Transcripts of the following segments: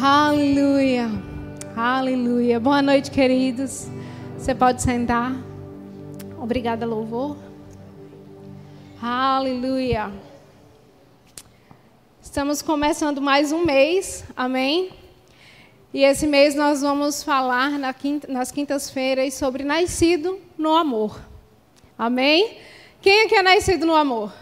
Aleluia. Aleluia. Boa noite, queridos. Você pode sentar. Obrigada, louvor. Aleluia. Estamos começando mais um mês, amém? E esse mês nós vamos falar na quinta, nas quintas-feiras sobre nascido no amor. Amém? Quem é que é nascido no amor?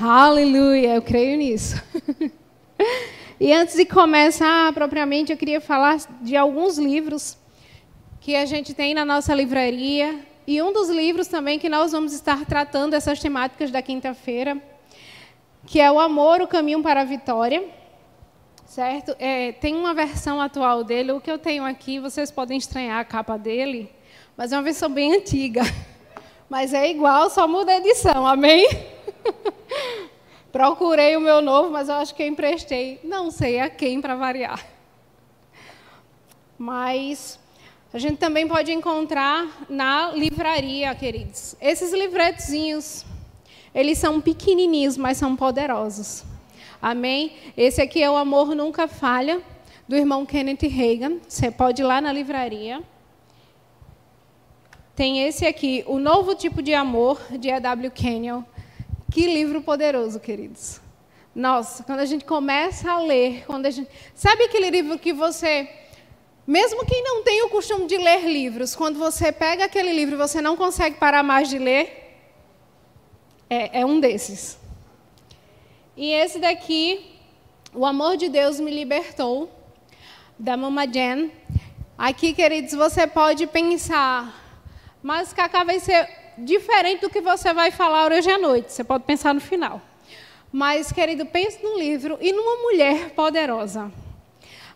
Amém. Aleluia, eu creio nisso. e antes de começar propriamente, eu queria falar de alguns livros que a gente tem na nossa livraria. E um dos livros também que nós vamos estar tratando essas temáticas da quinta-feira, que é O Amor, o Caminho para a Vitória certo? É, tem uma versão atual dele, o que eu tenho aqui, vocês podem estranhar a capa dele, mas é uma versão bem antiga. Mas é igual, só muda a edição, amém? Procurei o meu novo, mas eu acho que eu emprestei, não sei a quem para variar. Mas a gente também pode encontrar na livraria, queridos. Esses livretozinhos, eles são pequenininhos, mas são poderosos. Amém? Esse aqui é o Amor Nunca Falha, do irmão Kenneth Reagan. Você pode ir lá na livraria. Tem esse aqui, O Novo Tipo de Amor, de E.W. Kenyon. Que livro poderoso, queridos. Nossa, quando a gente começa a ler, quando a gente... Sabe aquele livro que você... Mesmo quem não tem o costume de ler livros, quando você pega aquele livro e você não consegue parar mais de ler, é, é um desses. E esse daqui, O Amor de Deus Me Libertou, da Mama Jen. Aqui, queridos, você pode pensar, mas Cacá vai ser diferente do que você vai falar hoje à noite. Você pode pensar no final. Mas, querido, pense no livro e numa mulher poderosa.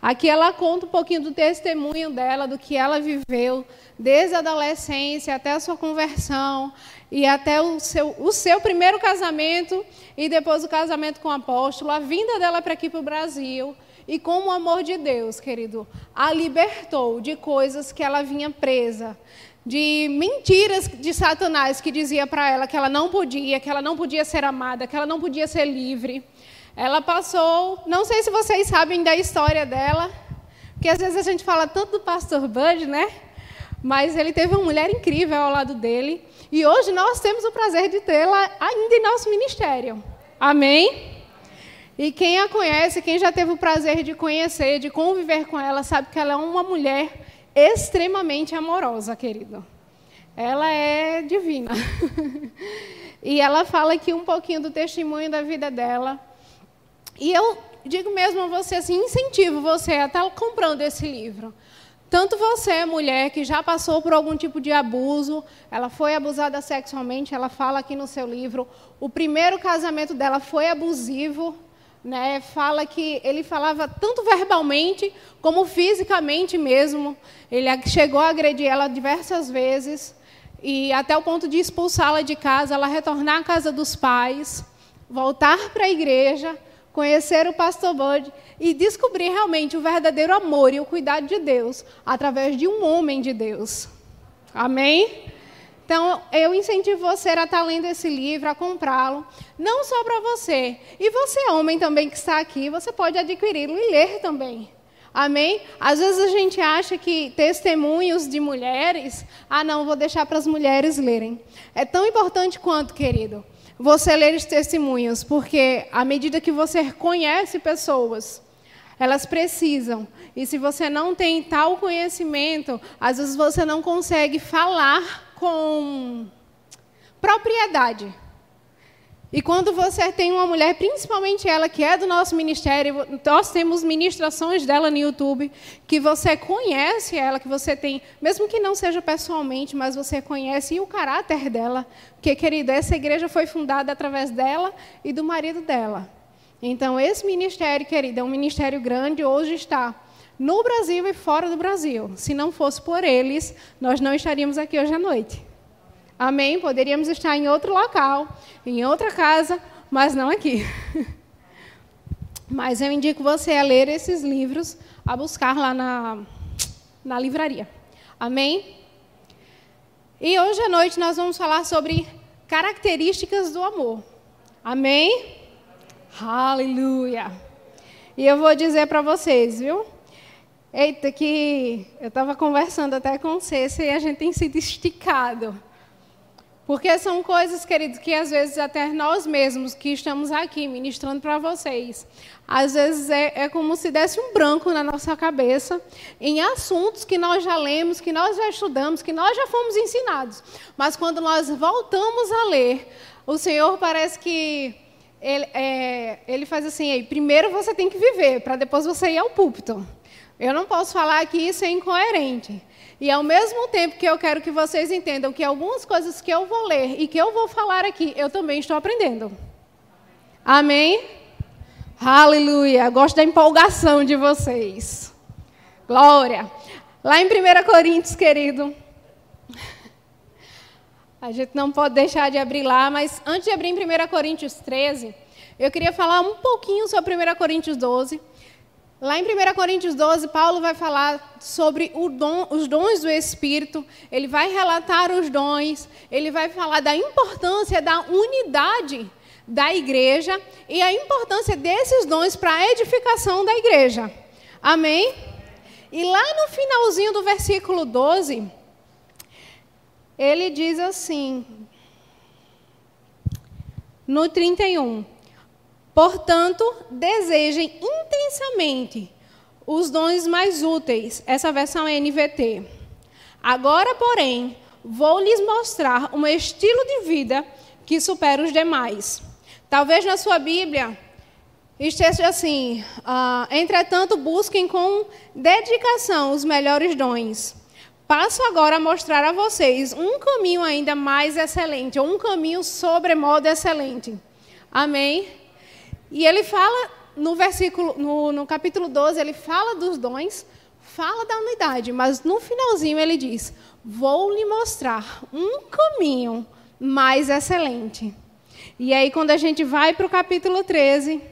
Aqui ela conta um pouquinho do testemunho dela, do que ela viveu, desde a adolescência até a sua conversão e até o seu, o seu primeiro casamento e depois o casamento com o apóstolo, a vinda dela para aqui para o Brasil e como o amor de Deus, querido, a libertou de coisas que ela vinha presa, de mentiras de Satanás que dizia para ela que ela não podia, que ela não podia ser amada, que ela não podia ser livre. Ela passou, não sei se vocês sabem da história dela, porque às vezes a gente fala tanto do pastor Bud, né? Mas ele teve uma mulher incrível ao lado dele. E hoje nós temos o prazer de tê-la ainda em nosso ministério. Amém? E quem a conhece, quem já teve o prazer de conhecer, de conviver com ela, sabe que ela é uma mulher extremamente amorosa, querido. Ela é divina. e ela fala aqui um pouquinho do testemunho da vida dela. E eu digo mesmo a você assim, incentivo você a estar comprando esse livro. Tanto você, mulher, que já passou por algum tipo de abuso, ela foi abusada sexualmente, ela fala aqui no seu livro, o primeiro casamento dela foi abusivo, né? Fala que ele falava tanto verbalmente como fisicamente mesmo. Ele chegou a agredir ela diversas vezes e até o ponto de expulsá-la de casa, ela retornar à casa dos pais, voltar para a igreja conhecer o pastor Bud e descobrir realmente o verdadeiro amor e o cuidado de Deus através de um homem de Deus. Amém? Então, eu incentivo você a estar lendo esse livro, a comprá-lo, não só para você. E você, homem também que está aqui, você pode adquiri-lo e ler também. Amém? Às vezes a gente acha que testemunhos de mulheres, ah, não, vou deixar para as mulheres lerem. É tão importante quanto, querido você ler os testemunhos, porque à medida que você conhece pessoas, elas precisam. E se você não tem tal conhecimento, às vezes você não consegue falar com propriedade. E quando você tem uma mulher, principalmente ela que é do nosso ministério, nós temos ministrações dela no YouTube, que você conhece ela, que você tem, mesmo que não seja pessoalmente, mas você conhece e o caráter dela, porque querida, essa igreja foi fundada através dela e do marido dela. Então esse ministério, querida, é um ministério grande, hoje está no Brasil e fora do Brasil. Se não fosse por eles, nós não estaríamos aqui hoje à noite. Amém? Poderíamos estar em outro local, em outra casa, mas não aqui. Mas eu indico você a ler esses livros, a buscar lá na, na livraria. Amém? E hoje à noite nós vamos falar sobre características do amor. Amém? Aleluia! E eu vou dizer para vocês, viu? Eita, que eu estava conversando até com César e a gente tem sido esticado. Porque são coisas, queridos, que às vezes até nós mesmos que estamos aqui ministrando para vocês, às vezes é, é, como se desse um branco na nossa cabeça em assuntos que nós já lemos, que nós já estudamos, que nós já fomos ensinados. Mas quando nós voltamos a ler, o Senhor parece que ele, é, ele faz assim: primeiro você tem que viver, para depois você ir ao púlpito. Eu não posso falar que isso é incoerente. E ao mesmo tempo que eu quero que vocês entendam que algumas coisas que eu vou ler e que eu vou falar aqui, eu também estou aprendendo. Amém? Aleluia. Gosto da empolgação de vocês. Glória. Lá em 1 Coríntios, querido. A gente não pode deixar de abrir lá, mas antes de abrir em 1 Coríntios 13, eu queria falar um pouquinho sobre 1 Coríntios 12. Lá em 1 Coríntios 12, Paulo vai falar sobre dom, os dons do Espírito, ele vai relatar os dons, ele vai falar da importância da unidade da igreja e a importância desses dons para a edificação da igreja. Amém? E lá no finalzinho do versículo 12, ele diz assim, no 31. Portanto, desejem intensamente os dons mais úteis. Essa versão é NVT. Agora, porém, vou lhes mostrar um estilo de vida que supera os demais. Talvez na sua Bíblia esteja assim: uh, entretanto, busquem com dedicação os melhores dons. Passo agora a mostrar a vocês um caminho ainda mais excelente, ou um caminho sobremodo excelente. Amém? E ele fala no versículo, no, no capítulo 12, ele fala dos dons, fala da unidade, mas no finalzinho ele diz: Vou lhe mostrar um caminho mais excelente. E aí, quando a gente vai para o capítulo 13,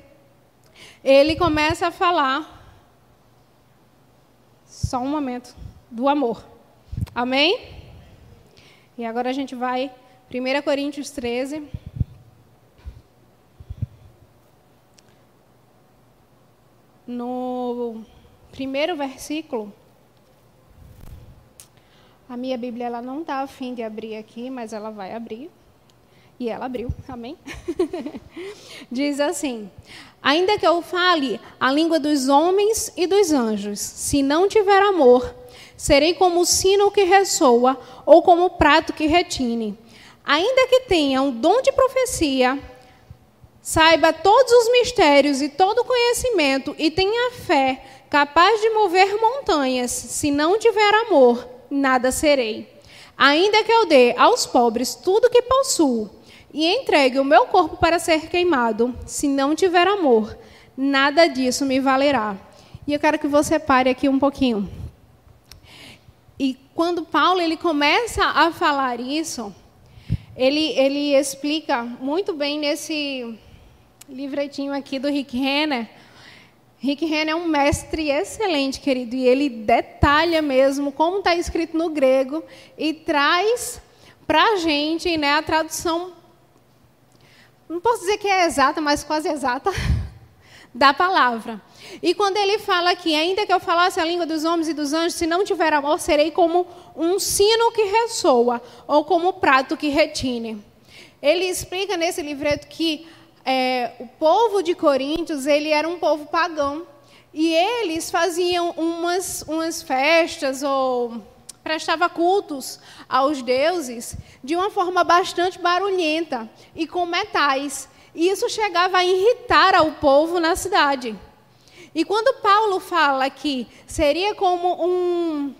ele começa a falar. Só um momento. Do amor. Amém? E agora a gente vai, 1 Coríntios 13. No primeiro versículo, a minha Bíblia ela não está afim de abrir aqui, mas ela vai abrir. E ela abriu, amém? Diz assim: Ainda que eu fale a língua dos homens e dos anjos, se não tiver amor, serei como o sino que ressoa ou como o prato que retine. Ainda que tenha um dom de profecia saiba todos os mistérios e todo o conhecimento e tenha fé capaz de mover montanhas, se não tiver amor, nada serei. Ainda que eu dê aos pobres tudo que possuo e entregue o meu corpo para ser queimado, se não tiver amor, nada disso me valerá. E eu quero que você pare aqui um pouquinho. E quando Paulo ele começa a falar isso, ele, ele explica muito bem nesse livretinho aqui do Rick Renner. Rick Renner é um mestre excelente, querido, e ele detalha mesmo como está escrito no grego e traz para a gente né, a tradução, não posso dizer que é exata, mas quase exata, da palavra. E quando ele fala aqui, ainda que eu falasse a língua dos homens e dos anjos, se não tiver amor, serei como um sino que ressoa, ou como um prato que retine. Ele explica nesse livreto que é, o povo de Coríntios ele era um povo pagão e eles faziam umas, umas festas ou prestava cultos aos deuses de uma forma bastante barulhenta e com metais. E isso chegava a irritar ao povo na cidade. E quando Paulo fala que seria como um,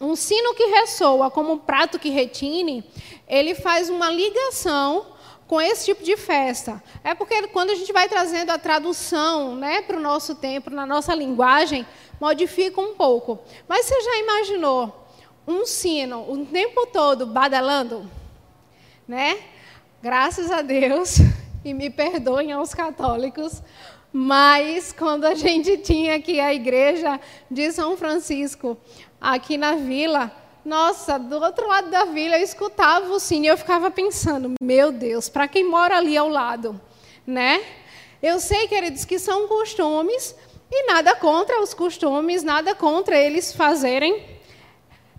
um sino que ressoa, como um prato que retine, ele faz uma ligação com esse tipo de festa. É porque quando a gente vai trazendo a tradução né, para o nosso tempo, na nossa linguagem, modifica um pouco. Mas você já imaginou um sino o tempo todo badalando? Né? Graças a Deus, e me perdoem aos católicos, mas quando a gente tinha aqui a igreja de São Francisco, aqui na vila, nossa, do outro lado da vila eu escutava o sino e eu ficava pensando, meu Deus, para quem mora ali ao lado, né? Eu sei, queridos, que são costumes e nada contra os costumes, nada contra eles fazerem,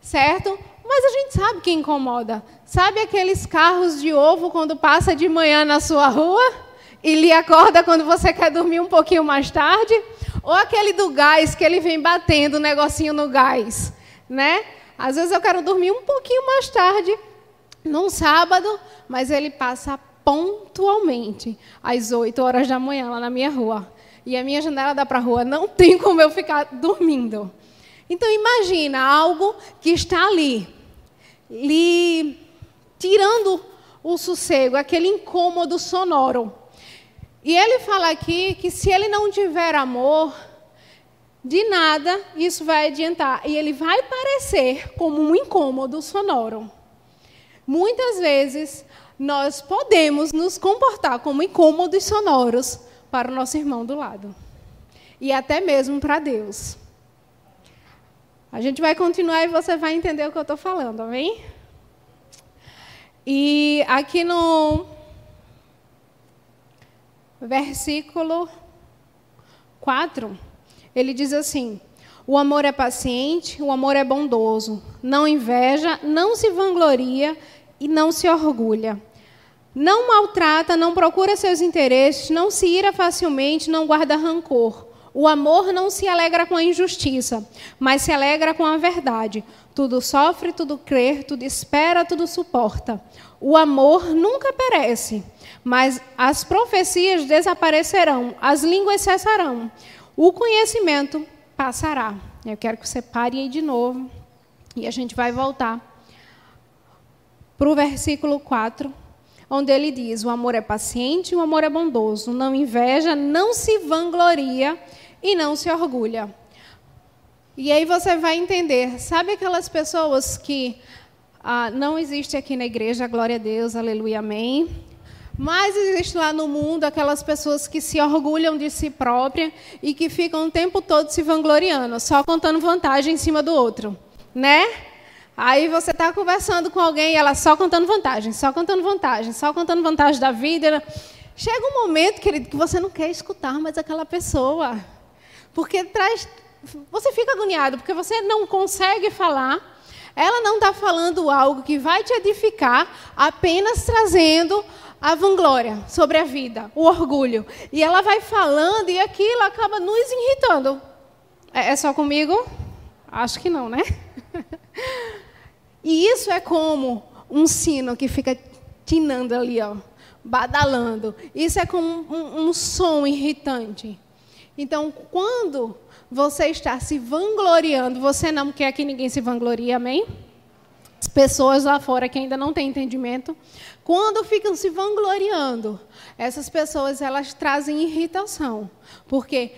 certo? Mas a gente sabe que incomoda. Sabe aqueles carros de ovo quando passa de manhã na sua rua e lhe acorda quando você quer dormir um pouquinho mais tarde? Ou aquele do gás que ele vem batendo o negocinho no gás, né? Às vezes eu quero dormir um pouquinho mais tarde, num sábado, mas ele passa pontualmente às 8 horas da manhã lá na minha rua. E a minha janela dá para a rua, não tem como eu ficar dormindo. Então imagina algo que está ali, lhe tirando o sossego, aquele incômodo sonoro. E ele fala aqui que se ele não tiver amor, de nada isso vai adiantar. E ele vai parecer como um incômodo sonoro. Muitas vezes nós podemos nos comportar como incômodos sonoros para o nosso irmão do lado. E até mesmo para Deus. A gente vai continuar e você vai entender o que eu estou falando, amém? E aqui no versículo 4, ele diz assim: O amor é paciente, o amor é bondoso, não inveja, não se vangloria e não se orgulha. Não maltrata, não procura seus interesses, não se ira facilmente, não guarda rancor. O amor não se alegra com a injustiça, mas se alegra com a verdade. Tudo sofre, tudo crê, tudo espera, tudo suporta. O amor nunca perece, mas as profecias desaparecerão, as línguas cessarão, o conhecimento passará. Eu quero que você pare aí de novo e a gente vai voltar para o versículo 4, onde ele diz: O amor é paciente, o amor é bondoso, não inveja, não se vangloria e não se orgulha. E aí você vai entender, sabe aquelas pessoas que ah, não existe aqui na igreja, glória a Deus, aleluia, amém. Mas existe lá no mundo aquelas pessoas que se orgulham de si própria e que ficam o tempo todo se vangloriando, só contando vantagem em cima do outro, né? Aí você está conversando com alguém e ela só contando vantagem, só contando vantagem, só contando vantagem da vida. Chega um momento, querido, que você não quer escutar mais aquela pessoa. Porque traz. Você fica agoniado, porque você não consegue falar. Ela não está falando algo que vai te edificar, apenas trazendo a vanglória sobre a vida, o orgulho. E ela vai falando e aquilo acaba nos irritando. É, é só comigo? Acho que não, né? E isso é como um sino que fica tinando ali, ó, badalando. Isso é como um, um som irritante. Então, quando você está se vangloriando, você não quer que ninguém se vanglorie, amém? As pessoas lá fora que ainda não têm entendimento, quando ficam se vangloriando, essas pessoas elas trazem irritação, porque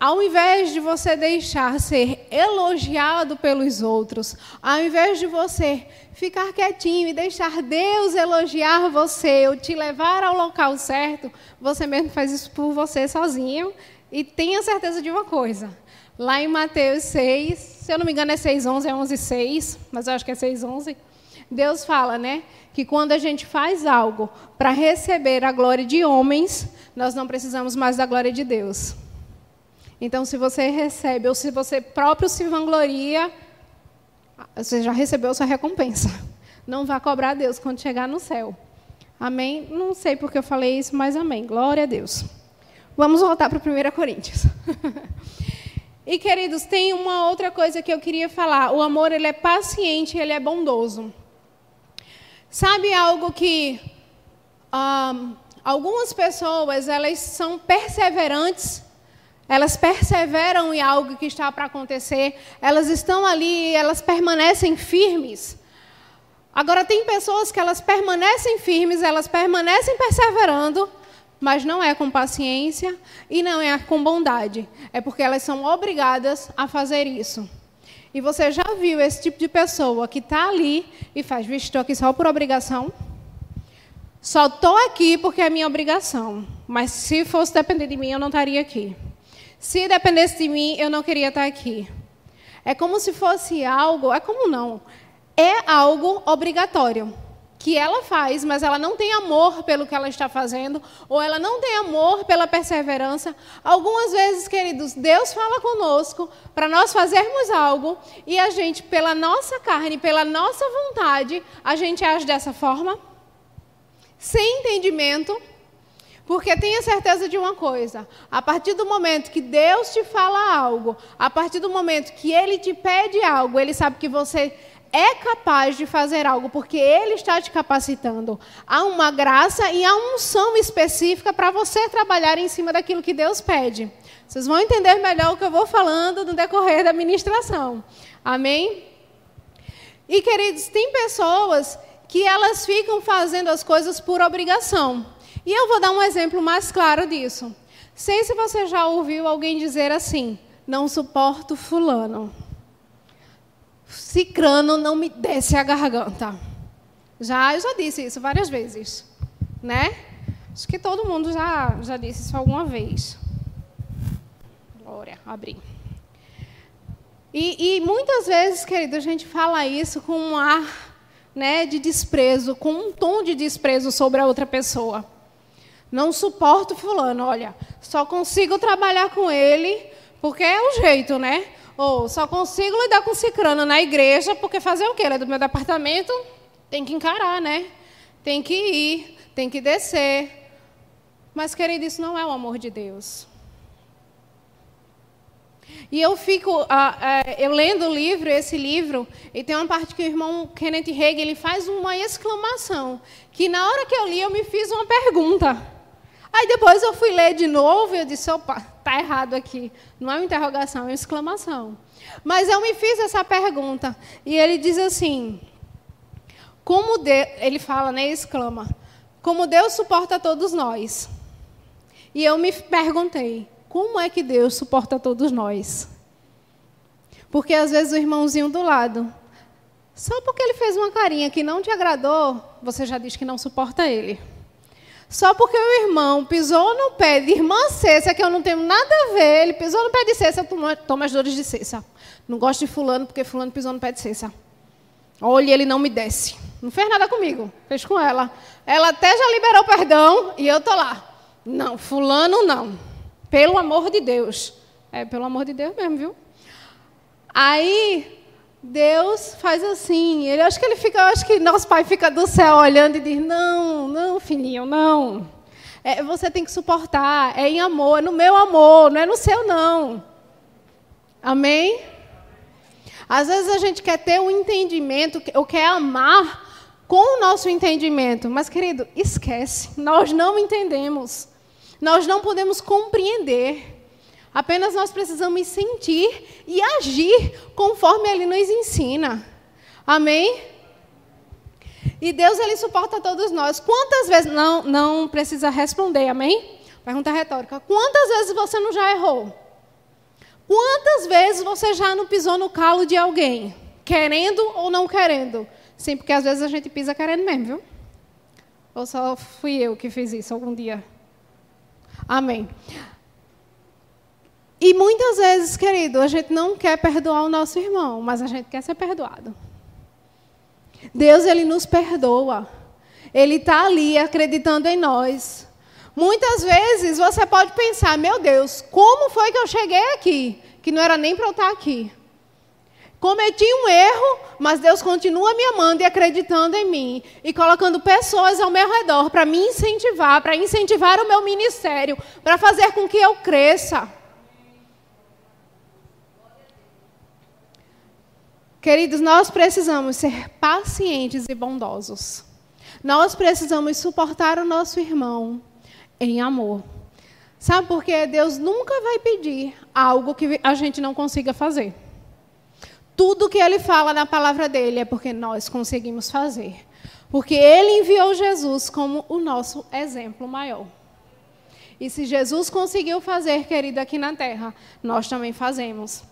ao invés de você deixar ser elogiado pelos outros, ao invés de você ficar quietinho e deixar Deus elogiar você, ou te levar ao local certo, você mesmo faz isso por você sozinho. E tenha certeza de uma coisa: lá em Mateus 6, se eu não me engano é 6,11, é 11,6, mas eu acho que é 6,11. Deus fala, né, que quando a gente faz algo para receber a glória de homens, nós não precisamos mais da glória de Deus. Então, se você recebe, ou se você próprio se vangloria, você já recebeu sua recompensa. Não vá cobrar a Deus quando chegar no céu. Amém? Não sei porque eu falei isso, mas amém. Glória a Deus. Vamos voltar para 1 Coríntios. e, queridos, tem uma outra coisa que eu queria falar. O amor, ele é paciente, ele é bondoso. Sabe algo que um, algumas pessoas, elas são perseverantes elas perseveram em algo que está para acontecer, elas estão ali, elas permanecem firmes. Agora, tem pessoas que elas permanecem firmes, elas permanecem perseverando, mas não é com paciência e não é com bondade. É porque elas são obrigadas a fazer isso. E você já viu esse tipo de pessoa que está ali e faz, estou aqui só por obrigação? Só estou aqui porque é minha obrigação. Mas se fosse depender de mim, eu não estaria aqui. Se dependesse de mim, eu não queria estar aqui. É como se fosse algo, é como não, é algo obrigatório que ela faz, mas ela não tem amor pelo que ela está fazendo, ou ela não tem amor pela perseverança. Algumas vezes, queridos, Deus fala conosco para nós fazermos algo e a gente, pela nossa carne, pela nossa vontade, a gente age dessa forma, sem entendimento. Porque tenha certeza de uma coisa: a partir do momento que Deus te fala algo, a partir do momento que Ele te pede algo, Ele sabe que você é capaz de fazer algo, porque Ele está te capacitando. Há uma graça e há uma unção específica para você trabalhar em cima daquilo que Deus pede. Vocês vão entender melhor o que eu vou falando no decorrer da ministração. Amém? E, queridos, tem pessoas que elas ficam fazendo as coisas por obrigação. E eu vou dar um exemplo mais claro disso. Sei se você já ouviu alguém dizer assim: não suporto fulano. Cicrano não me desce a garganta. Já, eu já disse isso várias vezes, né? Acho que todo mundo já, já disse isso alguma vez. Glória, abri. E, e muitas vezes, querido, a gente fala isso com um ar né, de desprezo, com um tom de desprezo sobre a outra pessoa. Não suporto fulano, olha, só consigo trabalhar com ele porque é o jeito, né? Ou só consigo lidar com cicrano na igreja porque fazer o quê? Ele é do meu departamento, tem que encarar, né? Tem que ir, tem que descer. Mas, querido, isso não é o amor de Deus. E eu fico, uh, uh, eu lendo o livro, esse livro, e tem uma parte que o irmão Kenneth Hagin ele faz uma exclamação, que na hora que eu li eu me fiz uma pergunta. Aí depois eu fui ler de novo e eu disse, opa, tá errado aqui. Não é uma interrogação, é uma exclamação. Mas eu me fiz essa pergunta. E ele diz assim, como Deus, ele fala, né, exclama, como Deus suporta todos nós. E eu me perguntei, como é que Deus suporta todos nós? Porque às vezes o irmãozinho do lado, só porque ele fez uma carinha que não te agradou, você já diz que não suporta ele. Só porque o irmão pisou no pé de irmã Cessa, que eu não tenho nada a ver, ele pisou no pé de Cessa, toma, toma as dores de Cessa. Não gosto de fulano porque fulano pisou no pé de Cessa. Olha, ele não me desce. Não fez nada comigo, fez com ela. Ela até já liberou perdão e eu tô lá. Não, fulano não. Pelo amor de Deus. É, pelo amor de Deus mesmo, viu? Aí Deus faz assim. Ele acho que ele fica, acho que nosso pai fica do céu olhando e diz: "Não, não, filhinho, não. É, você tem que suportar, é em amor, é no meu amor, não é no seu não." Amém? Às vezes a gente quer ter um entendimento, ou quer amar com o nosso entendimento, mas querido, esquece. Nós não entendemos. Nós não podemos compreender. Apenas nós precisamos sentir e agir conforme Ele nos ensina. Amém? E Deus, Ele suporta todos nós. Quantas vezes. Não, não precisa responder, amém? Pergunta retórica. Quantas vezes você não já errou? Quantas vezes você já não pisou no calo de alguém? Querendo ou não querendo? Sim, porque às vezes a gente pisa querendo mesmo, viu? Ou só fui eu que fiz isso algum dia? Amém. E muitas vezes, querido, a gente não quer perdoar o nosso irmão, mas a gente quer ser perdoado. Deus, ele nos perdoa. Ele está ali acreditando em nós. Muitas vezes você pode pensar: meu Deus, como foi que eu cheguei aqui? Que não era nem para eu estar aqui. Cometi um erro, mas Deus continua me amando e acreditando em mim e colocando pessoas ao meu redor para me incentivar, para incentivar o meu ministério, para fazer com que eu cresça. Queridos, nós precisamos ser pacientes e bondosos. Nós precisamos suportar o nosso irmão em amor. Sabe por quê? Deus nunca vai pedir algo que a gente não consiga fazer. Tudo que ele fala na palavra dele é porque nós conseguimos fazer. Porque ele enviou Jesus como o nosso exemplo maior. E se Jesus conseguiu fazer, querido, aqui na terra, nós também fazemos.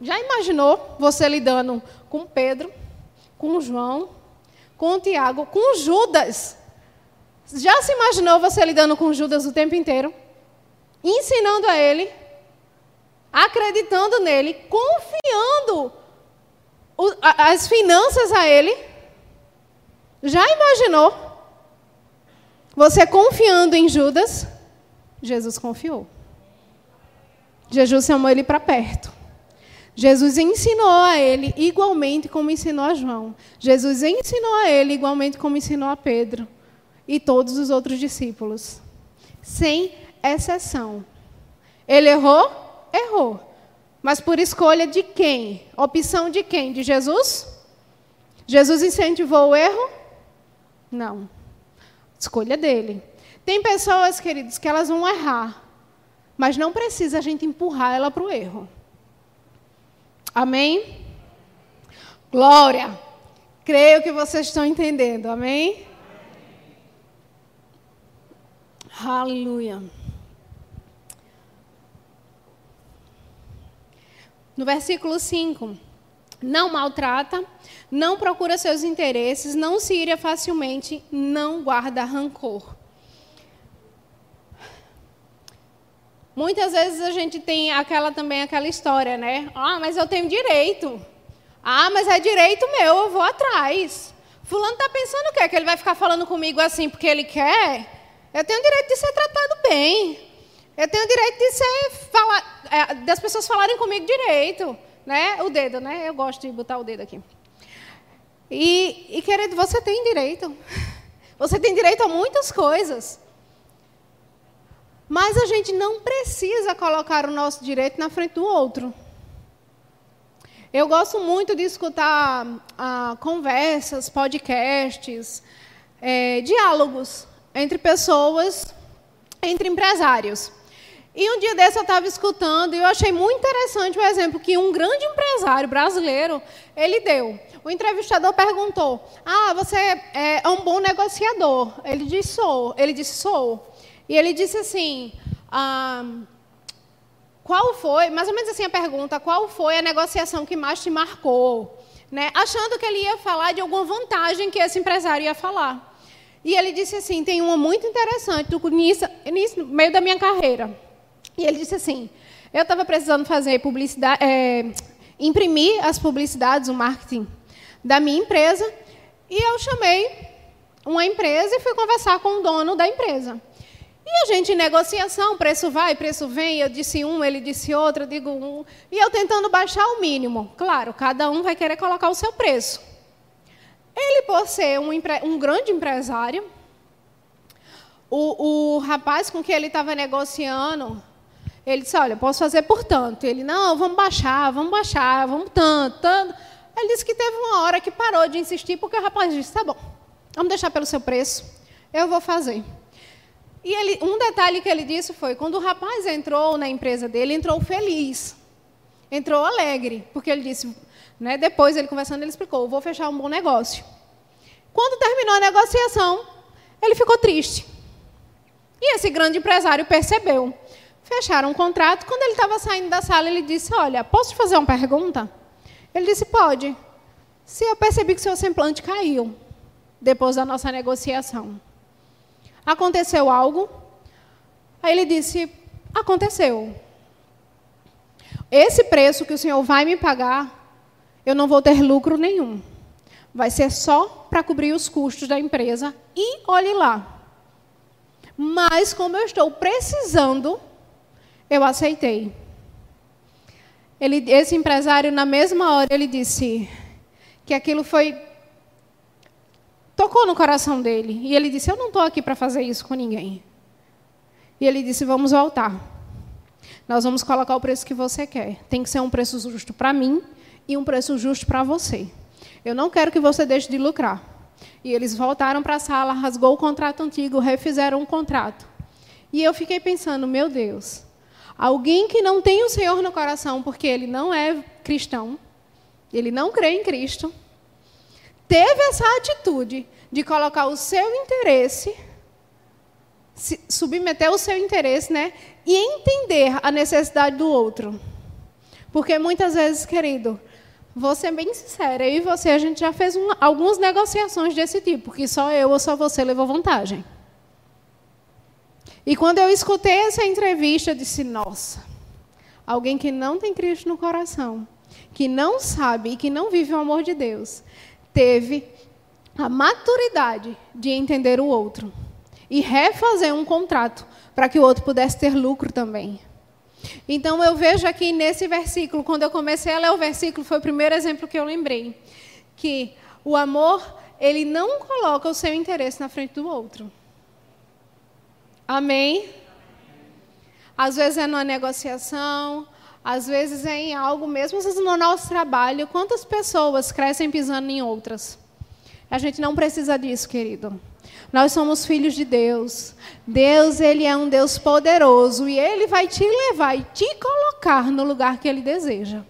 Já imaginou você lidando com Pedro, com João, com Tiago, com Judas? Já se imaginou você lidando com Judas o tempo inteiro? Ensinando a ele, acreditando nele, confiando as finanças a ele? Já imaginou? Você confiando em Judas, Jesus confiou. Jesus chamou ele para perto. Jesus ensinou a ele igualmente como ensinou a João. Jesus ensinou a ele igualmente como ensinou a Pedro e todos os outros discípulos. Sem exceção. Ele errou? Errou. Mas por escolha de quem? Opção de quem? De Jesus? Jesus incentivou o erro? Não. Escolha dele. Tem pessoas, queridos, que elas vão errar, mas não precisa a gente empurrar ela para o erro. Amém? Glória. Creio que vocês estão entendendo. Amém? Aleluia. No versículo 5, não maltrata, não procura seus interesses, não se ira facilmente, não guarda rancor. Muitas vezes a gente tem aquela também aquela história, né? Ah, mas eu tenho direito. Ah, mas é direito meu, eu vou atrás. Fulano está pensando o quê? Que ele vai ficar falando comigo assim porque ele quer? Eu tenho direito de ser tratado bem. Eu tenho direito de ser falar, é, das pessoas falarem comigo direito, né? O dedo, né? Eu gosto de botar o dedo aqui. E, e querido, você tem direito. Você tem direito a muitas coisas. Mas a gente não precisa colocar o nosso direito na frente do outro. Eu gosto muito de escutar ah, conversas, podcasts, é, diálogos entre pessoas, entre empresários. E um dia desse eu estava escutando e eu achei muito interessante o exemplo que um grande empresário brasileiro ele deu. O entrevistador perguntou: Ah, você é um bom negociador? Ele disse: Sou. Ele disse: Sou. E ele disse assim: ah, Qual foi, mais ou menos assim a pergunta, qual foi a negociação que mais te marcou? Né? Achando que ele ia falar de alguma vantagem que esse empresário ia falar. E ele disse assim: Tem uma muito interessante, nisso, nisso, no meio da minha carreira. E ele disse assim: eu estava precisando fazer publicidade, é, imprimir as publicidades, o marketing da minha empresa, e eu chamei uma empresa e fui conversar com o dono da empresa. E a gente em negociação, preço vai, preço vem, eu disse um, ele disse outro, eu digo um, e eu tentando baixar o mínimo. Claro, cada um vai querer colocar o seu preço. Ele, por ser um, um grande empresário, o, o rapaz com quem ele estava negociando, ele disse, olha, posso fazer por tanto. Ele, não, vamos baixar, vamos baixar, vamos tanto, tanto. Ele disse que teve uma hora que parou de insistir, porque o rapaz disse, tá bom, vamos deixar pelo seu preço, eu vou fazer. E ele, um detalhe que ele disse foi, quando o rapaz entrou na empresa dele, entrou feliz, entrou alegre, porque ele disse, né, depois ele conversando, ele explicou, vou fechar um bom negócio. Quando terminou a negociação, ele ficou triste. E esse grande empresário percebeu. Fecharam um contrato. Quando ele estava saindo da sala, ele disse: Olha, posso te fazer uma pergunta? Ele disse: Pode. Se eu percebi que seu semblante caiu depois da nossa negociação, aconteceu algo? Aí ele disse: Aconteceu. Esse preço que o senhor vai me pagar, eu não vou ter lucro nenhum. Vai ser só para cobrir os custos da empresa. E olhe lá. Mas como eu estou precisando eu aceitei. Ele, esse empresário, na mesma hora, ele disse que aquilo foi. Tocou no coração dele. E ele disse: Eu não estou aqui para fazer isso com ninguém. E ele disse: Vamos voltar. Nós vamos colocar o preço que você quer. Tem que ser um preço justo para mim e um preço justo para você. Eu não quero que você deixe de lucrar. E eles voltaram para a sala, rasgou o contrato antigo, refizeram o contrato. E eu fiquei pensando, meu Deus, Alguém que não tem o Senhor no coração porque ele não é cristão, ele não crê em Cristo, teve essa atitude de colocar o seu interesse, submeter o seu interesse, né, e entender a necessidade do outro. Porque muitas vezes, querido, vou ser bem sincera, eu e você, a gente já fez uma, algumas negociações desse tipo, que só eu ou só você levou vantagem. E quando eu escutei essa entrevista, eu disse: nossa, alguém que não tem Cristo no coração, que não sabe e que não vive o amor de Deus, teve a maturidade de entender o outro e refazer um contrato para que o outro pudesse ter lucro também. Então eu vejo aqui nesse versículo, quando eu comecei a ler o versículo, foi o primeiro exemplo que eu lembrei, que o amor, ele não coloca o seu interesse na frente do outro. Amém? Às vezes é numa negociação, às vezes é em algo mesmo, no nosso trabalho. Quantas pessoas crescem pisando em outras? A gente não precisa disso, querido. Nós somos filhos de Deus. Deus, ele é um Deus poderoso e ele vai te levar e te colocar no lugar que ele deseja.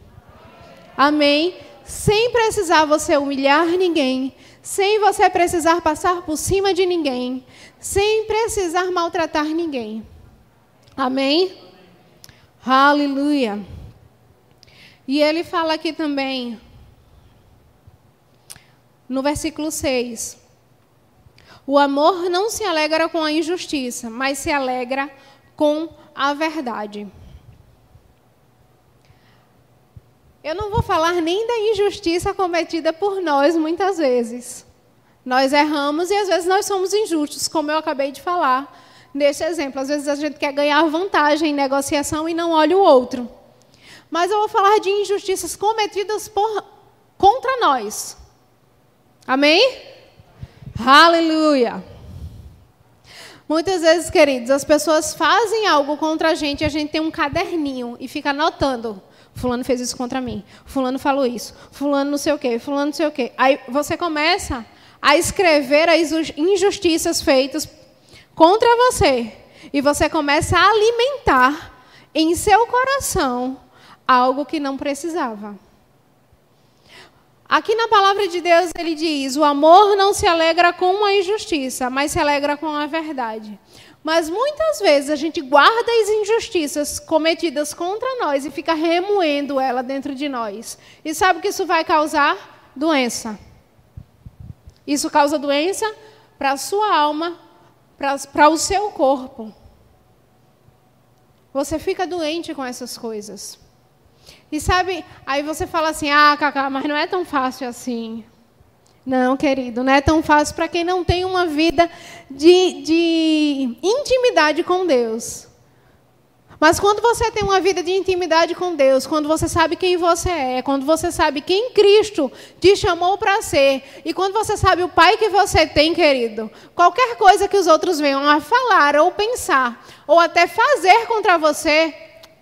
Amém? Sem precisar você humilhar ninguém, sem você precisar passar por cima de ninguém, sem precisar maltratar ninguém. Amém? Aleluia. E ele fala aqui também, no versículo 6. O amor não se alegra com a injustiça, mas se alegra com a verdade. Eu não vou falar nem da injustiça cometida por nós muitas vezes. Nós erramos e às vezes nós somos injustos, como eu acabei de falar nesse exemplo. Às vezes a gente quer ganhar vantagem em negociação e não olha o outro. Mas eu vou falar de injustiças cometidas por, contra nós. Amém? Aleluia. Muitas vezes, queridos, as pessoas fazem algo contra a gente e a gente tem um caderninho e fica anotando. Fulano fez isso contra mim. Fulano falou isso. Fulano não sei o quê. Fulano não sei o quê. Aí você começa a escrever as injustiças feitas contra você. E você começa a alimentar em seu coração algo que não precisava. Aqui na palavra de Deus ele diz: o amor não se alegra com a injustiça, mas se alegra com a verdade. Mas muitas vezes a gente guarda as injustiças cometidas contra nós e fica remoendo ela dentro de nós. E sabe o que isso vai causar? Doença. Isso causa doença para a sua alma, para o seu corpo. Você fica doente com essas coisas. E sabe, aí você fala assim: ah, Cacá, mas não é tão fácil assim. Não, querido, não é tão fácil para quem não tem uma vida de, de intimidade com Deus. Mas quando você tem uma vida de intimidade com Deus, quando você sabe quem você é, quando você sabe quem Cristo te chamou para ser, e quando você sabe o Pai que você tem, querido, qualquer coisa que os outros venham a falar ou pensar, ou até fazer contra você,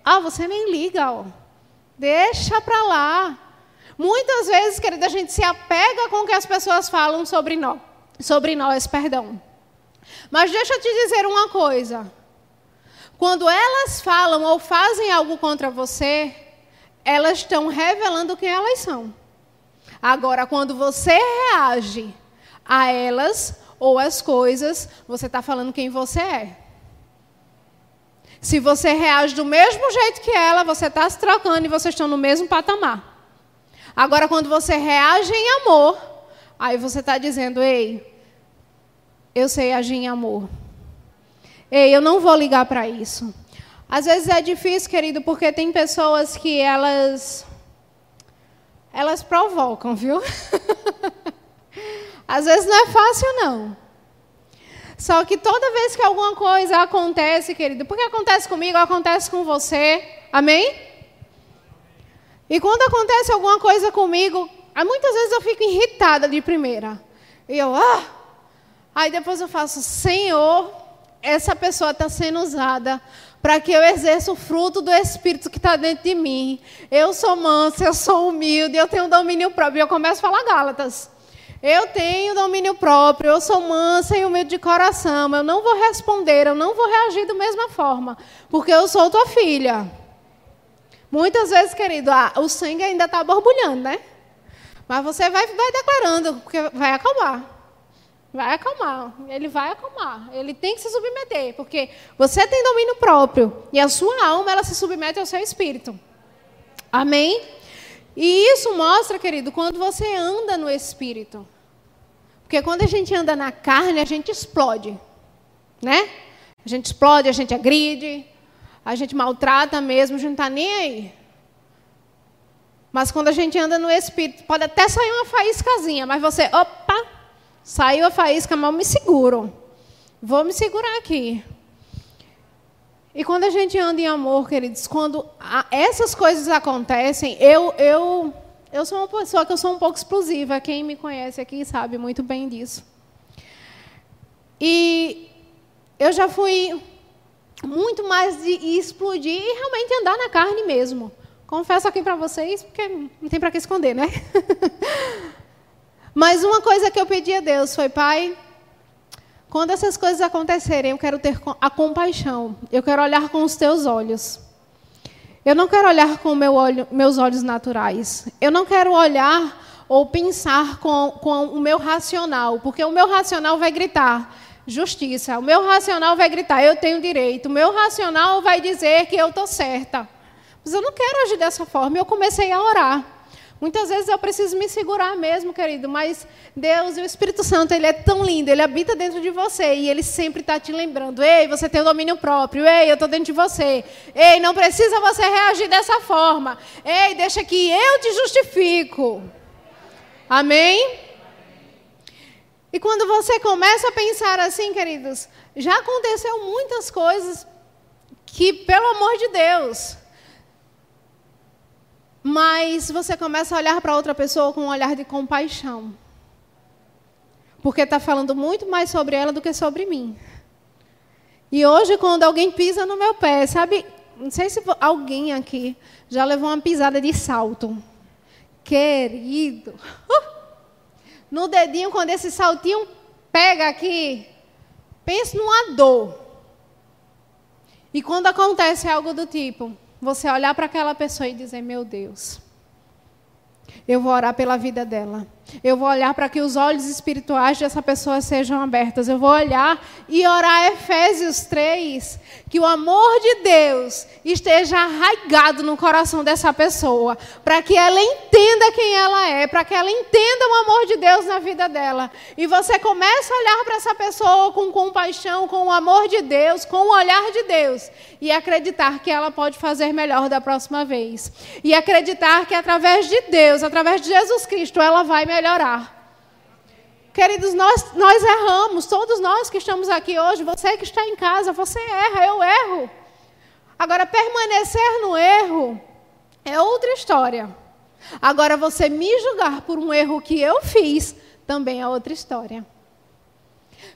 ah, você nem liga, ó. deixa para lá. Muitas vezes, querida, a gente se apega com o que as pessoas falam sobre nós, sobre nós, perdão. Mas deixa eu te dizer uma coisa. Quando elas falam ou fazem algo contra você, elas estão revelando quem elas são. Agora, quando você reage a elas ou às coisas, você está falando quem você é. Se você reage do mesmo jeito que ela, você está se trocando e vocês estão no mesmo patamar. Agora, quando você reage em amor, aí você está dizendo: ei, eu sei agir em amor. Ei, eu não vou ligar para isso. Às vezes é difícil, querido, porque tem pessoas que elas elas provocam, viu? Às vezes não é fácil não. Só que toda vez que alguma coisa acontece, querido, porque acontece comigo, acontece com você. Amém? E quando acontece alguma coisa comigo, muitas vezes eu fico irritada de primeira. E eu, ah! Aí depois eu faço, Senhor, essa pessoa está sendo usada para que eu exerça o fruto do Espírito que está dentro de mim. Eu sou mansa, eu sou humilde, eu tenho domínio próprio. Eu começo a falar Gálatas. Eu tenho domínio próprio, eu sou mansa e humilde de coração. Eu não vou responder, eu não vou reagir da mesma forma, porque eu sou tua filha. Muitas vezes, querido, ah, o sangue ainda está borbulhando, né? Mas você vai, vai declarando, porque vai acalmar. Vai acalmar, ele vai acalmar. Ele tem que se submeter, porque você tem domínio próprio e a sua alma ela se submete ao seu espírito. Amém? E isso mostra, querido, quando você anda no espírito. Porque quando a gente anda na carne, a gente explode, né? A gente explode, a gente agride, a gente maltrata mesmo, a gente não está nem aí. Mas quando a gente anda no espírito, pode até sair uma faíscazinha, mas você, opa, Saiu a faísca, mas eu me seguro. Vou me segurar aqui. E quando a gente anda em amor, queridos, quando essas coisas acontecem, eu, eu, eu sou uma pessoa que eu sou um pouco explosiva. Quem me conhece aqui sabe muito bem disso. E eu já fui muito mais de explodir e realmente andar na carne mesmo. Confesso aqui para vocês, porque não tem para que esconder, né? Mas uma coisa que eu pedi a Deus foi, Pai, quando essas coisas acontecerem, eu quero ter a compaixão. Eu quero olhar com os teus olhos. Eu não quero olhar com meu olho, meus olhos naturais. Eu não quero olhar ou pensar com, com o meu racional, porque o meu racional vai gritar justiça. O meu racional vai gritar, eu tenho direito. O meu racional vai dizer que eu estou certa. Mas eu não quero agir dessa forma. Eu comecei a orar. Muitas vezes eu preciso me segurar mesmo, querido, mas Deus e o Espírito Santo, ele é tão lindo, ele habita dentro de você e ele sempre está te lembrando: ei, você tem o domínio próprio, ei, eu estou dentro de você, ei, não precisa você reagir dessa forma, ei, deixa que eu te justifico. Amém? E quando você começa a pensar assim, queridos, já aconteceu muitas coisas que, pelo amor de Deus, mas você começa a olhar para outra pessoa com um olhar de compaixão. Porque está falando muito mais sobre ela do que sobre mim. E hoje, quando alguém pisa no meu pé, sabe? Não sei se alguém aqui já levou uma pisada de salto. Querido. Uh! No dedinho, quando esse saltinho pega aqui, pense numa dor. E quando acontece algo do tipo, você olhar para aquela pessoa e dizer: Meu Deus, eu vou orar pela vida dela. Eu vou olhar para que os olhos espirituais dessa pessoa sejam abertos. Eu vou olhar e orar Efésios 3, que o amor de Deus esteja arraigado no coração dessa pessoa, para que ela entenda quem ela é, para que ela entenda o amor de Deus na vida dela. E você começa a olhar para essa pessoa com compaixão, com o amor de Deus, com o olhar de Deus, e acreditar que ela pode fazer melhor da próxima vez. E acreditar que através de Deus, através de Jesus Cristo, ela vai melhorar melhorar. Queridos, nós, nós erramos, todos nós que estamos aqui hoje, você que está em casa, você erra, eu erro. Agora, permanecer no erro é outra história. Agora, você me julgar por um erro que eu fiz também é outra história.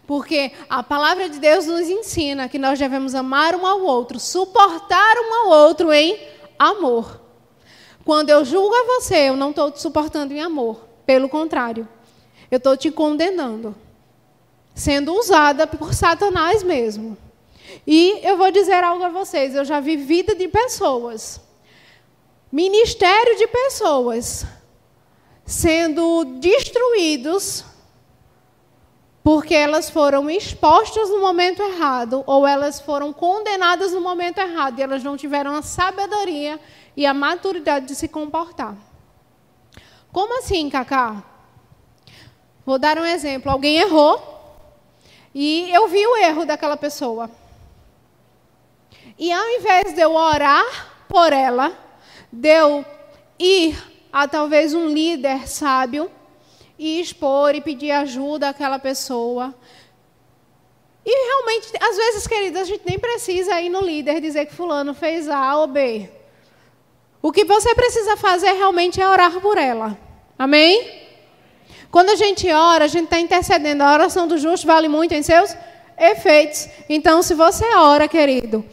Porque a palavra de Deus nos ensina que nós devemos amar um ao outro, suportar um ao outro em amor. Quando eu julgo a você, eu não estou te suportando em amor. Pelo contrário, eu estou te condenando, sendo usada por Satanás mesmo. E eu vou dizer algo a vocês: eu já vi vida de pessoas, ministério de pessoas, sendo destruídos porque elas foram expostas no momento errado ou elas foram condenadas no momento errado e elas não tiveram a sabedoria e a maturidade de se comportar. Como assim, Cacá? Vou dar um exemplo. Alguém errou e eu vi o erro daquela pessoa. E ao invés de eu orar por ela, de eu ir a talvez um líder sábio e expor e pedir ajuda àquela pessoa. E realmente, às vezes, queridos, a gente nem precisa ir no líder dizer que fulano fez A ou B. O que você precisa fazer realmente é orar por ela. Amém? Quando a gente ora, a gente está intercedendo. A oração do justo vale muito em seus efeitos. Então, se você ora, querido,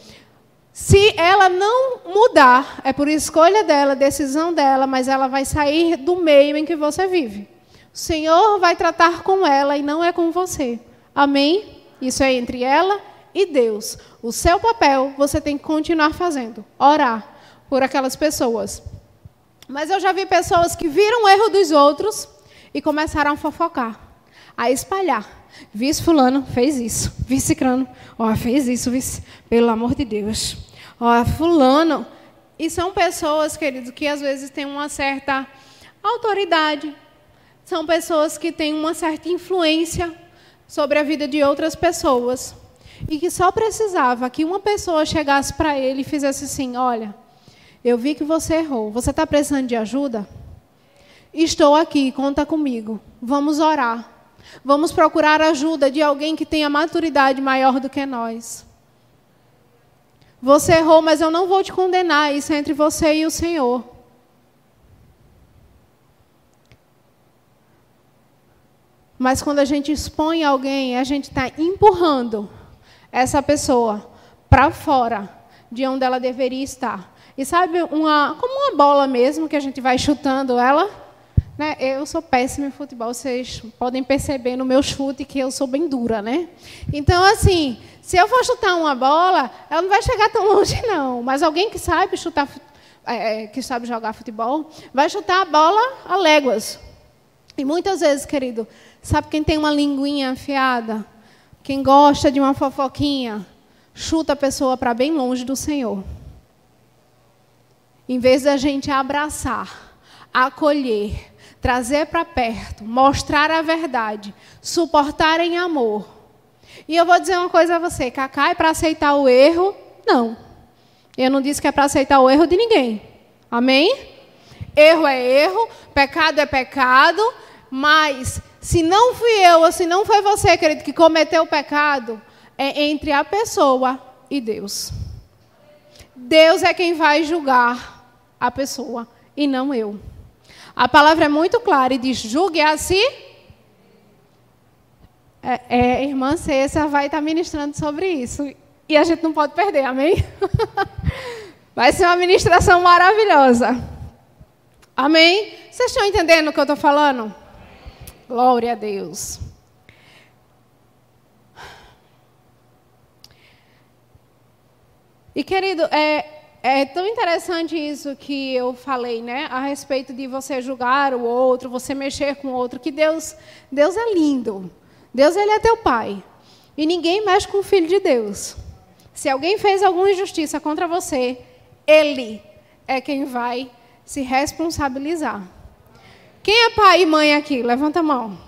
se ela não mudar, é por escolha dela, decisão dela, mas ela vai sair do meio em que você vive. O Senhor vai tratar com ela e não é com você. Amém? Isso é entre ela e Deus. O seu papel você tem que continuar fazendo, orar por aquelas pessoas. Mas eu já vi pessoas que viram o erro dos outros e começaram a fofocar, a espalhar. Vice fulano fez isso, vice crano, ó, fez isso, vice, pelo amor de Deus. Ó, fulano. E são pessoas, queridos, que às vezes têm uma certa autoridade. São pessoas que têm uma certa influência sobre a vida de outras pessoas. E que só precisava que uma pessoa chegasse para ele e fizesse assim: olha, eu vi que você errou. Você está precisando de ajuda? Estou aqui, conta comigo. Vamos orar. Vamos procurar ajuda de alguém que tenha maturidade maior do que nós. Você errou, mas eu não vou te condenar. Isso é entre você e o Senhor. Mas quando a gente expõe alguém, a gente está empurrando essa pessoa para fora de onde ela deveria estar. E sabe, uma, como uma bola mesmo, que a gente vai chutando ela. Né? Eu sou péssima em futebol, vocês podem perceber no meu chute que eu sou bem dura, né? Então, assim, se eu for chutar uma bola, ela não vai chegar tão longe, não. Mas alguém que sabe chutar, é, é, que sabe jogar futebol, vai chutar a bola a léguas. E muitas vezes, querido, sabe quem tem uma linguinha afiada? Quem gosta de uma fofoquinha, chuta a pessoa para bem longe do Senhor. Em vez da gente abraçar, acolher, trazer para perto, mostrar a verdade, suportar em amor. E eu vou dizer uma coisa a você, Cacá, é para aceitar o erro? Não. Eu não disse que é para aceitar o erro de ninguém. Amém? Erro é erro, pecado é pecado, mas se não fui eu ou se não foi você, querido, que cometeu o pecado, é entre a pessoa e Deus. Deus é quem vai julgar a pessoa e não eu. A palavra é muito clara e diz: julgue a si. É, é, irmã Cessa vai estar ministrando sobre isso. E a gente não pode perder, amém? Vai ser uma ministração maravilhosa. Amém? Vocês estão entendendo o que eu estou falando? Glória a Deus. E querido, é, é tão interessante isso que eu falei, né, a respeito de você julgar o outro, você mexer com o outro, que Deus, Deus é lindo. Deus ele é teu pai. E ninguém mexe com o filho de Deus. Se alguém fez alguma injustiça contra você, ele é quem vai se responsabilizar. Quem é pai e mãe aqui? Levanta a mão.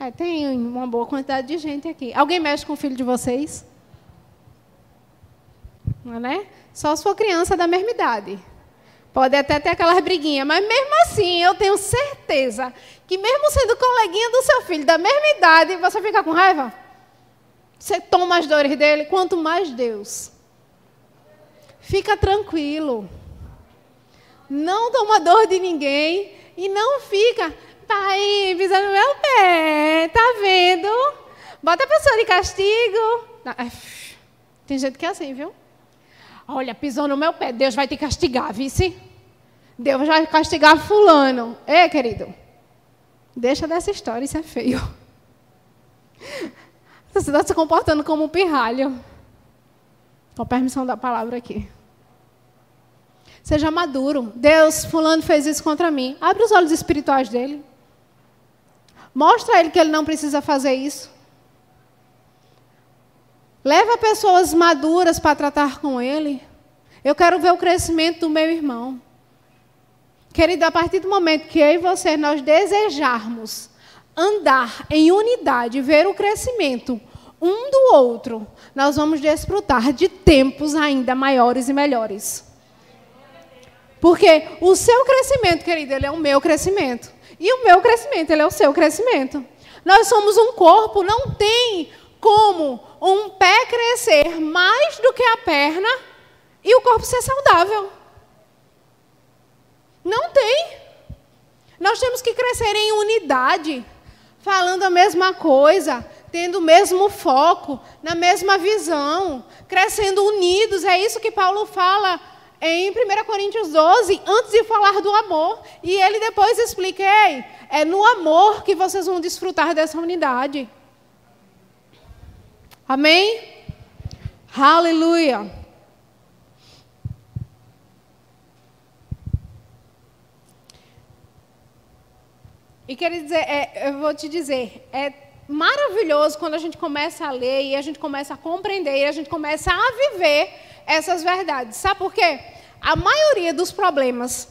É, tem uma boa quantidade de gente aqui. Alguém mexe com o filho de vocês? Não é? Né? Só se for criança da mesma idade. Pode até ter aquelas briguinhas, mas mesmo assim, eu tenho certeza que mesmo sendo coleguinha do seu filho da mesma idade, você fica com raiva? Você toma as dores dele, quanto mais Deus. Fica tranquilo. Não toma dor de ninguém e não fica, pai, pisando no meu pé, tá vendo? Bota a pessoa de castigo. É, tem gente que é assim, viu? Olha, pisou no meu pé, Deus vai te castigar, vice? Deus vai castigar fulano. Ei, querido, deixa dessa história, isso é feio. Você está se comportando como um pirralho. Com permissão da palavra aqui. Seja maduro. Deus, fulano fez isso contra mim. Abre os olhos espirituais dele. Mostra a ele que ele não precisa fazer isso. Leva pessoas maduras para tratar com ele. Eu quero ver o crescimento do meu irmão. Querido, a partir do momento que eu e você nós desejarmos andar em unidade, ver o crescimento um do outro, nós vamos desfrutar de tempos ainda maiores e melhores. Porque o seu crescimento, querido, ele é o meu crescimento. E o meu crescimento, ele é o seu crescimento. Nós somos um corpo, não tem como um pé crescer mais do que a perna e o corpo ser saudável. Não tem. Nós temos que crescer em unidade, falando a mesma coisa, tendo o mesmo foco, na mesma visão, crescendo unidos. É isso que Paulo fala em 1 Coríntios 12, antes de falar do amor. E ele depois explica: é no amor que vocês vão desfrutar dessa unidade. Amém? Aleluia. E quero dizer, é, eu vou te dizer, é maravilhoso quando a gente começa a ler e a gente começa a compreender e a gente começa a viver essas verdades. Sabe por quê? A maioria dos problemas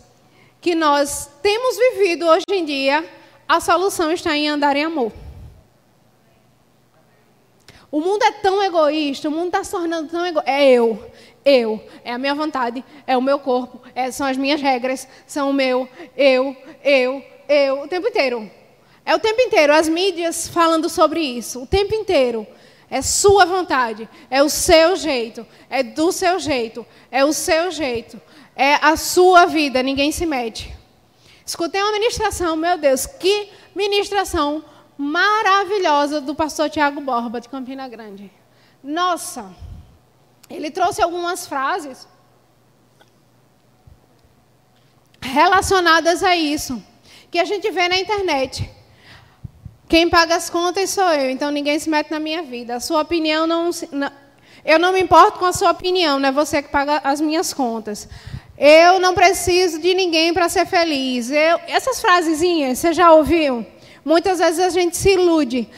que nós temos vivido hoje em dia, a solução está em andar em amor. O mundo é tão egoísta, o mundo está se tornando tão egoísta. É eu, eu, é a minha vontade, é o meu corpo, é, são as minhas regras, são o meu, eu, eu, eu, o tempo inteiro. É o tempo inteiro as mídias falando sobre isso, o tempo inteiro. É sua vontade, é o seu jeito, é do seu jeito, é o seu jeito, é a sua vida, ninguém se mete. Escutei uma ministração, meu Deus, que ministração maravilhosa do pastor Tiago Borba, de Campina Grande. Nossa, ele trouxe algumas frases relacionadas a isso, que a gente vê na internet. Quem paga as contas sou eu, então ninguém se mete na minha vida. A sua opinião não, eu não me importo com a sua opinião, não é você que paga as minhas contas. Eu não preciso de ninguém para ser feliz. Eu, essas frasezinhas, você já ouviu? Muitas vezes a gente se ilude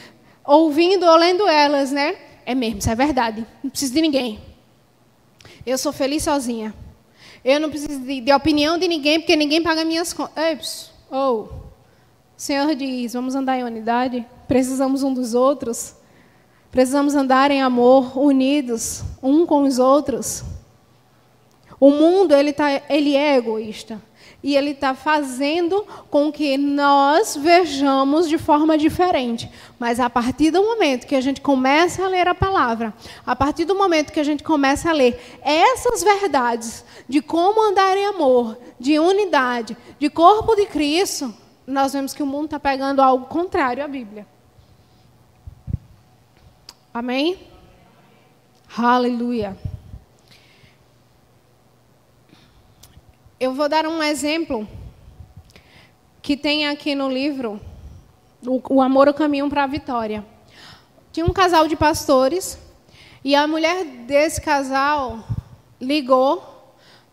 ouvindo ou lendo elas, né? É mesmo, isso é verdade. Não preciso de ninguém. Eu sou feliz sozinha. Eu não preciso de, de opinião de ninguém, porque ninguém paga minhas contas. Ou, oh, o Senhor diz: vamos andar em unidade? Precisamos um dos outros? Precisamos andar em amor, unidos, um com os outros? O mundo ele, tá, ele é egoísta e ele está fazendo com que nós vejamos de forma diferente. Mas a partir do momento que a gente começa a ler a palavra, a partir do momento que a gente começa a ler essas verdades de como andar em amor, de unidade, de corpo de Cristo, nós vemos que o mundo está pegando algo contrário à Bíblia. Amém? Aleluia. Eu vou dar um exemplo que tem aqui no livro, O, o Amor, o Caminho para a Vitória. Tinha um casal de pastores e a mulher desse casal ligou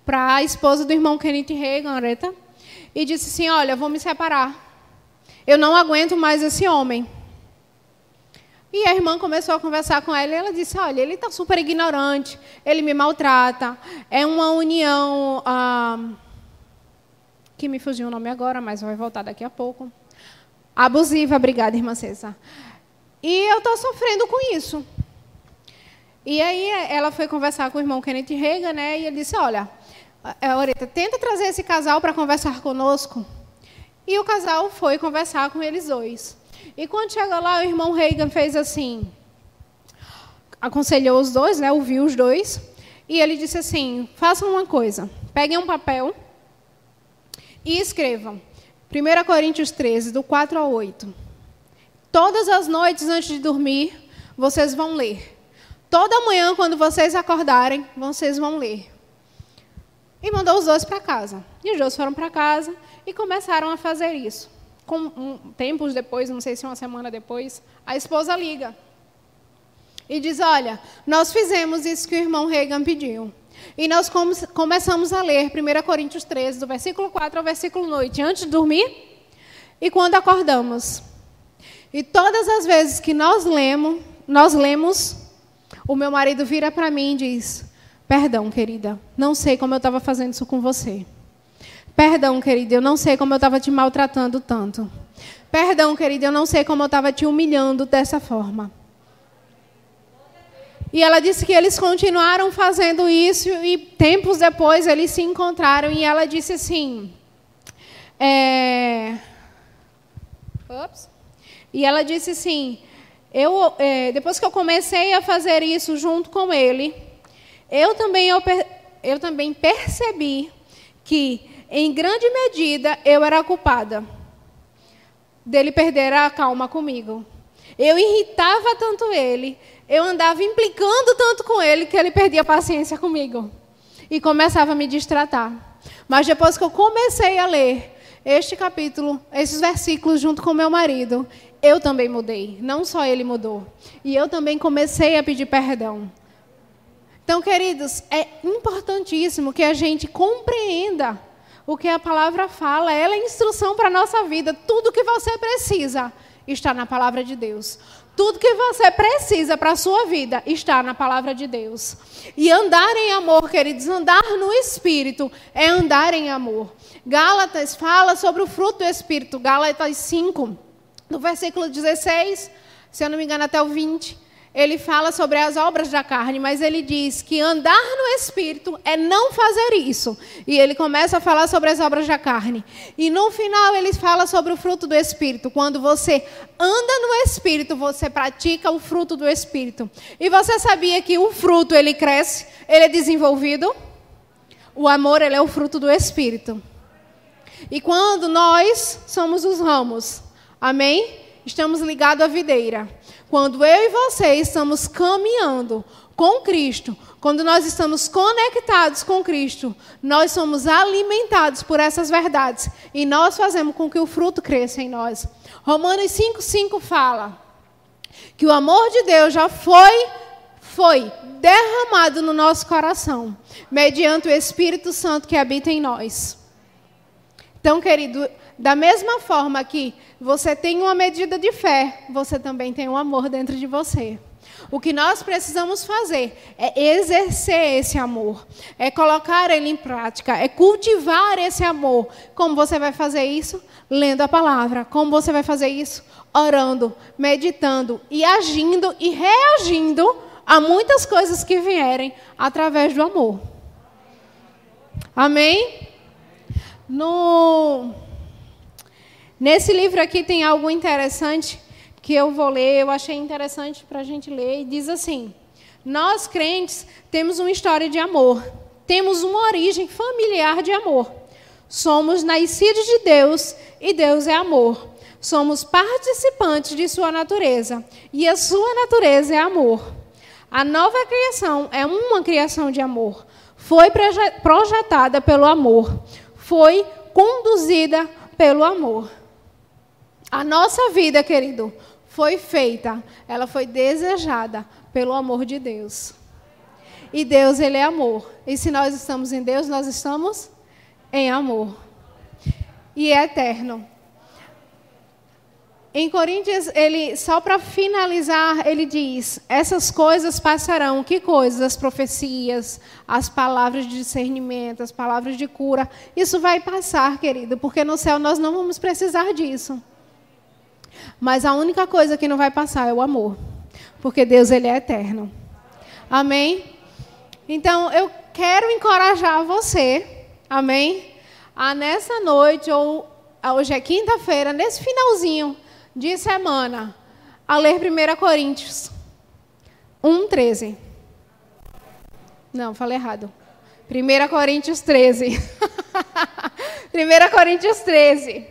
para a esposa do irmão Kenneth Reagan, Areta, e disse assim: Olha, vou me separar. Eu não aguento mais esse homem. E a irmã começou a conversar com ela e ela disse: Olha, ele está super ignorante, ele me maltrata, é uma união. Ah, que me fugiu o nome agora, mas vai voltar daqui a pouco. Abusiva, obrigada, irmã César. E eu estou sofrendo com isso. E aí ela foi conversar com o irmão Kenneth Reagan, né? E ele disse: Olha, Oreta, tenta trazer esse casal para conversar conosco. E o casal foi conversar com eles dois. E quando chegou lá, o irmão Reagan fez assim, aconselhou os dois, né, ouviu os dois, e ele disse assim: façam uma coisa, peguem um papel e escrevam. 1 Coríntios 13, do 4 ao 8. Todas as noites antes de dormir, vocês vão ler. Toda manhã, quando vocês acordarem, vocês vão ler. E mandou os dois para casa. E os dois foram para casa e começaram a fazer isso com, um, tempos depois, não sei se uma semana depois, a esposa liga e diz: Olha, nós fizemos isso que o irmão Reagan pediu. E nós come começamos a ler 1 Coríntios 13, do versículo 4 ao versículo 8, antes de dormir e quando acordamos. E todas as vezes que nós lemos, nós lemos, o meu marido vira para mim e diz: Perdão, querida, não sei como eu estava fazendo isso com você. Perdão, querida, eu não sei como eu estava te maltratando tanto. Perdão, querida, eu não sei como eu estava te humilhando dessa forma. E ela disse que eles continuaram fazendo isso e tempos depois eles se encontraram e ela disse assim. É... E ela disse assim: eu, é, depois que eu comecei a fazer isso junto com ele, eu também, eu, eu também percebi que em grande medida, eu era culpada dele perder a calma comigo. Eu irritava tanto ele, eu andava implicando tanto com ele que ele perdia a paciência comigo e começava a me distratar. Mas depois que eu comecei a ler este capítulo, esses versículos junto com meu marido, eu também mudei. Não só ele mudou. E eu também comecei a pedir perdão. Então, queridos, é importantíssimo que a gente compreenda o que a palavra fala, ela é instrução para a nossa vida. Tudo que você precisa está na palavra de Deus. Tudo que você precisa para a sua vida está na palavra de Deus. E andar em amor, queridos, andar no Espírito é andar em amor. Gálatas fala sobre o fruto do Espírito. Gálatas 5, no versículo 16, se eu não me engano, até o 20. Ele fala sobre as obras da carne, mas ele diz que andar no espírito é não fazer isso. E ele começa a falar sobre as obras da carne. E no final ele fala sobre o fruto do espírito. Quando você anda no espírito, você pratica o fruto do espírito. E você sabia que o fruto ele cresce, ele é desenvolvido? O amor ele é o fruto do espírito. E quando nós somos os ramos, amém? Estamos ligados à videira. Quando eu e você estamos caminhando com Cristo, quando nós estamos conectados com Cristo, nós somos alimentados por essas verdades e nós fazemos com que o fruto cresça em nós. Romanos 5:5 fala que o amor de Deus já foi foi derramado no nosso coração, mediante o Espírito Santo que habita em nós. Então, querido, da mesma forma que você tem uma medida de fé, você também tem um amor dentro de você. O que nós precisamos fazer é exercer esse amor, é colocar ele em prática, é cultivar esse amor. Como você vai fazer isso? Lendo a palavra. Como você vai fazer isso? Orando, meditando e agindo e reagindo a muitas coisas que vierem através do amor. Amém? No Nesse livro aqui tem algo interessante que eu vou ler, eu achei interessante para a gente ler, e diz assim: Nós crentes temos uma história de amor, temos uma origem familiar de amor. Somos nascidos de Deus e Deus é amor. Somos participantes de Sua natureza e a Sua natureza é amor. A nova criação é uma criação de amor. Foi projetada pelo amor. Foi conduzida pelo amor. A nossa vida, querido, foi feita, ela foi desejada pelo amor de Deus. E Deus, ele é amor. E se nós estamos em Deus, nós estamos em amor. E é eterno. Em Coríntios, ele só para finalizar, ele diz: essas coisas passarão. Que coisas? As profecias, as palavras de discernimento, as palavras de cura. Isso vai passar, querido, porque no céu nós não vamos precisar disso. Mas a única coisa que não vai passar é o amor. Porque Deus ele é eterno. Amém? Então eu quero encorajar você, amém? A nessa noite ou hoje é quinta-feira, nesse finalzinho de semana, a ler 1 Coríntios 1:13. Não, falei errado. 1 Coríntios 13. 1 Coríntios 13.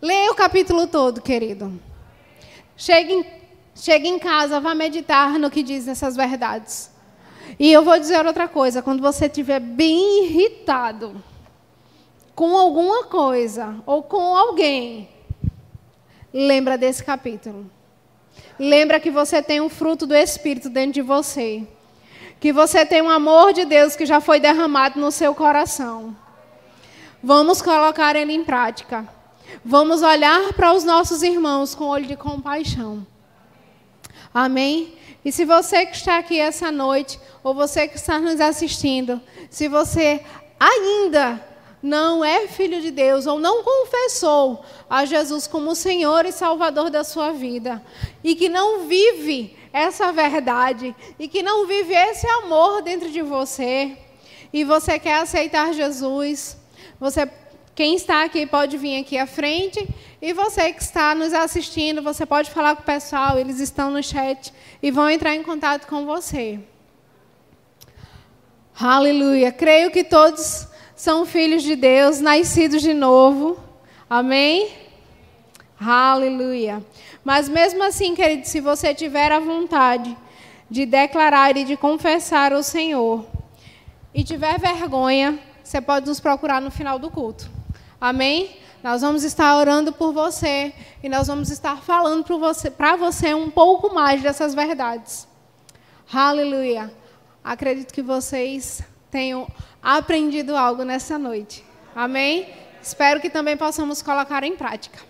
Leia o capítulo todo, querido. Chegue em, chegue em casa, vá meditar no que diz essas verdades. E eu vou dizer outra coisa: quando você estiver bem irritado com alguma coisa ou com alguém, lembra desse capítulo. Lembra que você tem um fruto do Espírito dentro de você. Que você tem um amor de Deus que já foi derramado no seu coração. Vamos colocar ele em prática. Vamos olhar para os nossos irmãos com olho de compaixão. Amém? E se você que está aqui essa noite, ou você que está nos assistindo, se você ainda não é filho de Deus ou não confessou a Jesus como Senhor e Salvador da sua vida, e que não vive essa verdade, e que não vive esse amor dentro de você, e você quer aceitar Jesus, você quem está aqui pode vir aqui à frente. E você que está nos assistindo, você pode falar com o pessoal, eles estão no chat e vão entrar em contato com você. Aleluia. Creio que todos são filhos de Deus, nascidos de novo. Amém? Aleluia. Mas mesmo assim, querido, se você tiver a vontade de declarar e de confessar o Senhor e tiver vergonha, você pode nos procurar no final do culto. Amém? Nós vamos estar orando por você e nós vamos estar falando para você, você um pouco mais dessas verdades. Aleluia. Acredito que vocês tenham aprendido algo nessa noite. Amém? Espero que também possamos colocar em prática.